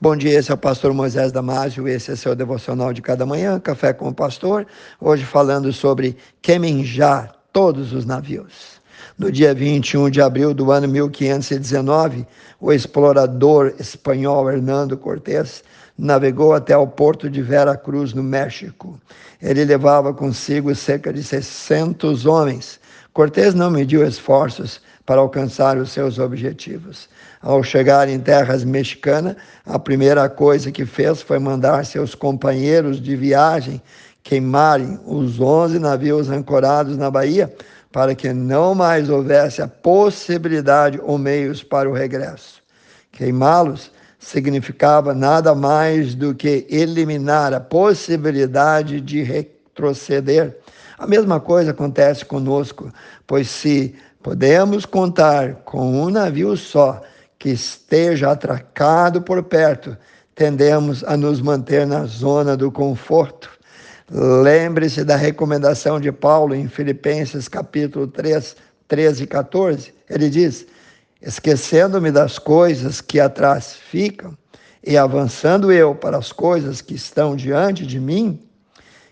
Bom dia, esse é o pastor Moisés Damásio, esse é seu devocional de cada manhã, Café com o Pastor. Hoje falando sobre queimem já todos os navios. No dia 21 de abril do ano 1519, o explorador espanhol Hernando Cortés navegou até o porto de Vera Cruz, no México. Ele levava consigo cerca de 600 homens. Cortés não mediu esforços para alcançar os seus objetivos. Ao chegar em terras mexicanas, a primeira coisa que fez foi mandar seus companheiros de viagem queimarem os 11 navios ancorados na Bahia, para que não mais houvesse a possibilidade ou meios para o regresso. Queimá-los significava nada mais do que eliminar a possibilidade de retroceder. A mesma coisa acontece conosco, pois se podemos contar com um navio só que esteja atracado por perto, tendemos a nos manter na zona do conforto. Lembre-se da recomendação de Paulo em Filipenses capítulo 3, 13 e 14. Ele diz: Esquecendo-me das coisas que atrás ficam e avançando eu para as coisas que estão diante de mim,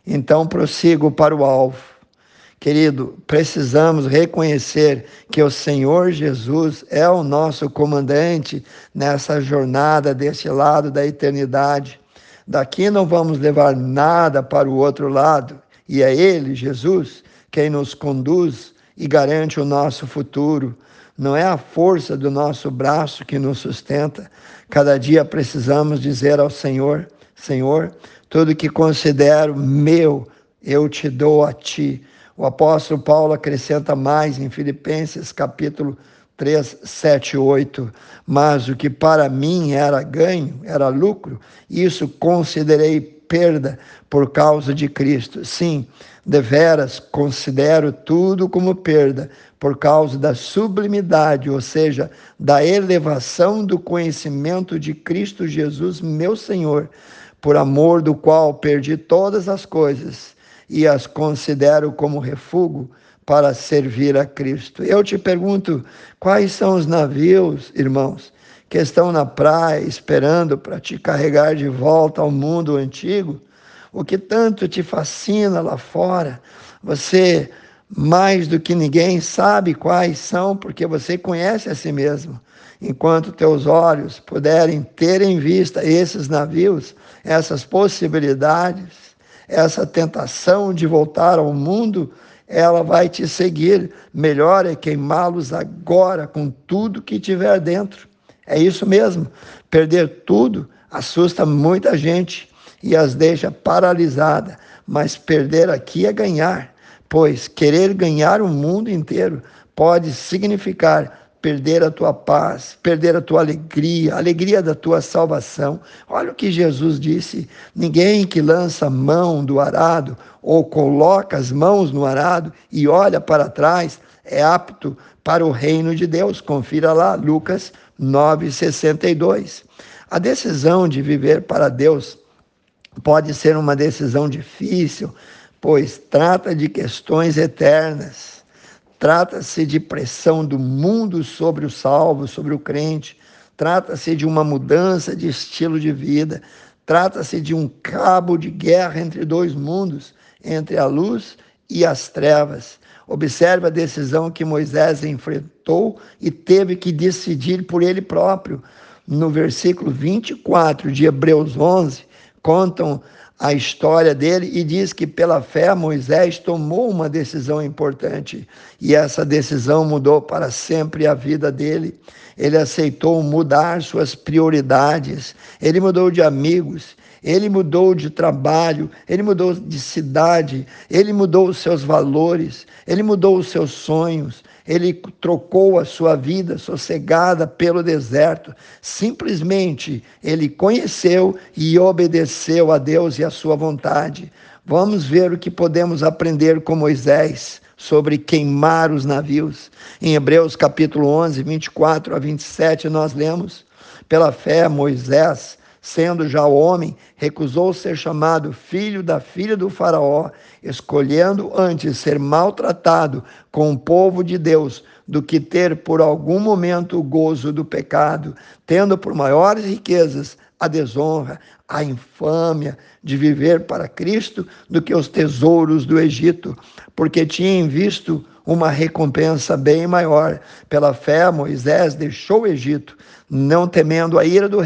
então prossigo para o alvo Querido, precisamos reconhecer que o Senhor Jesus é o nosso comandante nessa jornada desse lado da eternidade. Daqui não vamos levar nada para o outro lado, e é Ele, Jesus, quem nos conduz e garante o nosso futuro. Não é a força do nosso braço que nos sustenta. Cada dia precisamos dizer ao Senhor: Senhor, tudo que considero meu, eu te dou a ti o apóstolo Paulo acrescenta mais em Filipenses capítulo 3, 7, 8. Mas o que para mim era ganho, era lucro, isso considerei perda por causa de Cristo. Sim, deveras considero tudo como perda por causa da sublimidade, ou seja, da elevação do conhecimento de Cristo Jesus, meu Senhor, por amor do qual perdi todas as coisas e as considero como refúgio para servir a Cristo. Eu te pergunto, quais são os navios, irmãos, que estão na praia esperando para te carregar de volta ao mundo antigo? O que tanto te fascina lá fora? Você, mais do que ninguém, sabe quais são, porque você conhece a si mesmo. Enquanto teus olhos puderem ter em vista esses navios, essas possibilidades, essa tentação de voltar ao mundo, ela vai te seguir. Melhor é queimá-los agora com tudo que tiver dentro. É isso mesmo. Perder tudo assusta muita gente e as deixa paralisada, mas perder aqui é ganhar, pois querer ganhar o mundo inteiro pode significar perder a tua paz, perder a tua alegria, a alegria da tua salvação. Olha o que Jesus disse: ninguém que lança mão do arado ou coloca as mãos no arado e olha para trás é apto para o reino de Deus. Confira lá, Lucas 9,62. A decisão de viver para Deus pode ser uma decisão difícil, pois trata de questões eternas Trata-se de pressão do mundo sobre o salvo, sobre o crente. Trata-se de uma mudança de estilo de vida. Trata-se de um cabo de guerra entre dois mundos, entre a luz e as trevas. Observe a decisão que Moisés enfrentou e teve que decidir por ele próprio. No versículo 24 de Hebreus 11, contam a história dele e diz que pela fé Moisés tomou uma decisão importante. E essa decisão mudou para sempre a vida dele. Ele aceitou mudar suas prioridades, ele mudou de amigos, ele mudou de trabalho, ele mudou de cidade, ele mudou os seus valores, ele mudou os seus sonhos, ele trocou a sua vida sossegada pelo deserto. Simplesmente ele conheceu e obedeceu a Deus e a sua vontade. Vamos ver o que podemos aprender com Moisés sobre queimar os navios. Em Hebreus capítulo 11, 24 a 27, nós lemos: Pela fé, Moisés sendo já homem, recusou ser chamado filho da filha do Faraó, escolhendo antes ser maltratado com o povo de Deus do que ter por algum momento o gozo do pecado, tendo por maiores riquezas a desonra, a infâmia de viver para Cristo do que os tesouros do Egito, porque tinham visto uma recompensa bem maior. Pela fé, Moisés deixou o Egito, não temendo a ira do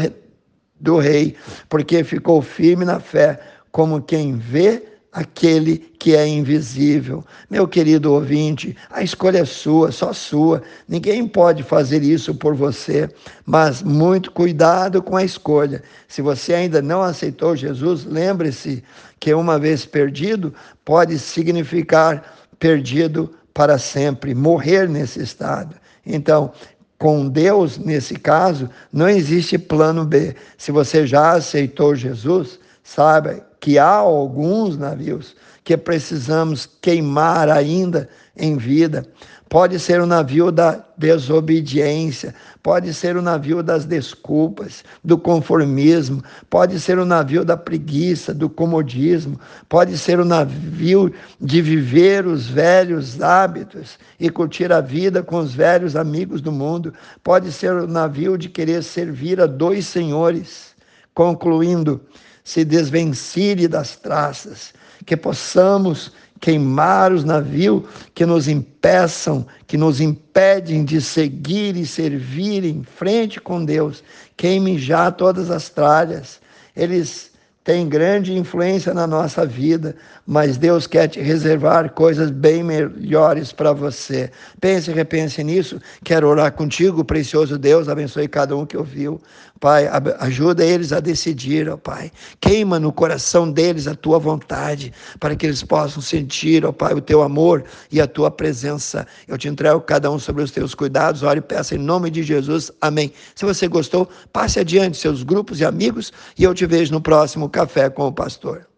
do rei porque ficou firme na fé, como quem vê aquele que é invisível. Meu querido ouvinte, a escolha é sua, só sua. Ninguém pode fazer isso por você, mas muito cuidado com a escolha. Se você ainda não aceitou Jesus, lembre-se que uma vez perdido pode significar perdido para sempre, morrer nesse estado. Então, com Deus, nesse caso, não existe plano B. Se você já aceitou Jesus, saiba que há alguns navios que precisamos queimar ainda em vida. Pode ser o navio da desobediência, pode ser o navio das desculpas, do conformismo, pode ser o navio da preguiça, do comodismo, pode ser o navio de viver os velhos hábitos e curtir a vida com os velhos amigos do mundo, pode ser o navio de querer servir a dois senhores. Concluindo, se desvencilhe das traças, que possamos queimar os navios que nos impeçam, que nos impedem de seguir e servir em frente com Deus. Queime já todas as tralhas. Eles têm grande influência na nossa vida, mas Deus quer te reservar coisas bem melhores para você. Pense, repense nisso. Quero orar contigo, precioso Deus, abençoe cada um que ouviu. Pai, ajuda eles a decidir, ó Pai. Queima no coração deles a tua vontade, para que eles possam sentir, ó Pai, o teu amor e a tua presença. Eu te entrego cada um sobre os teus cuidados. Ore e peça em nome de Jesus. Amém. Se você gostou, passe adiante seus grupos e amigos e eu te vejo no próximo Café com o Pastor.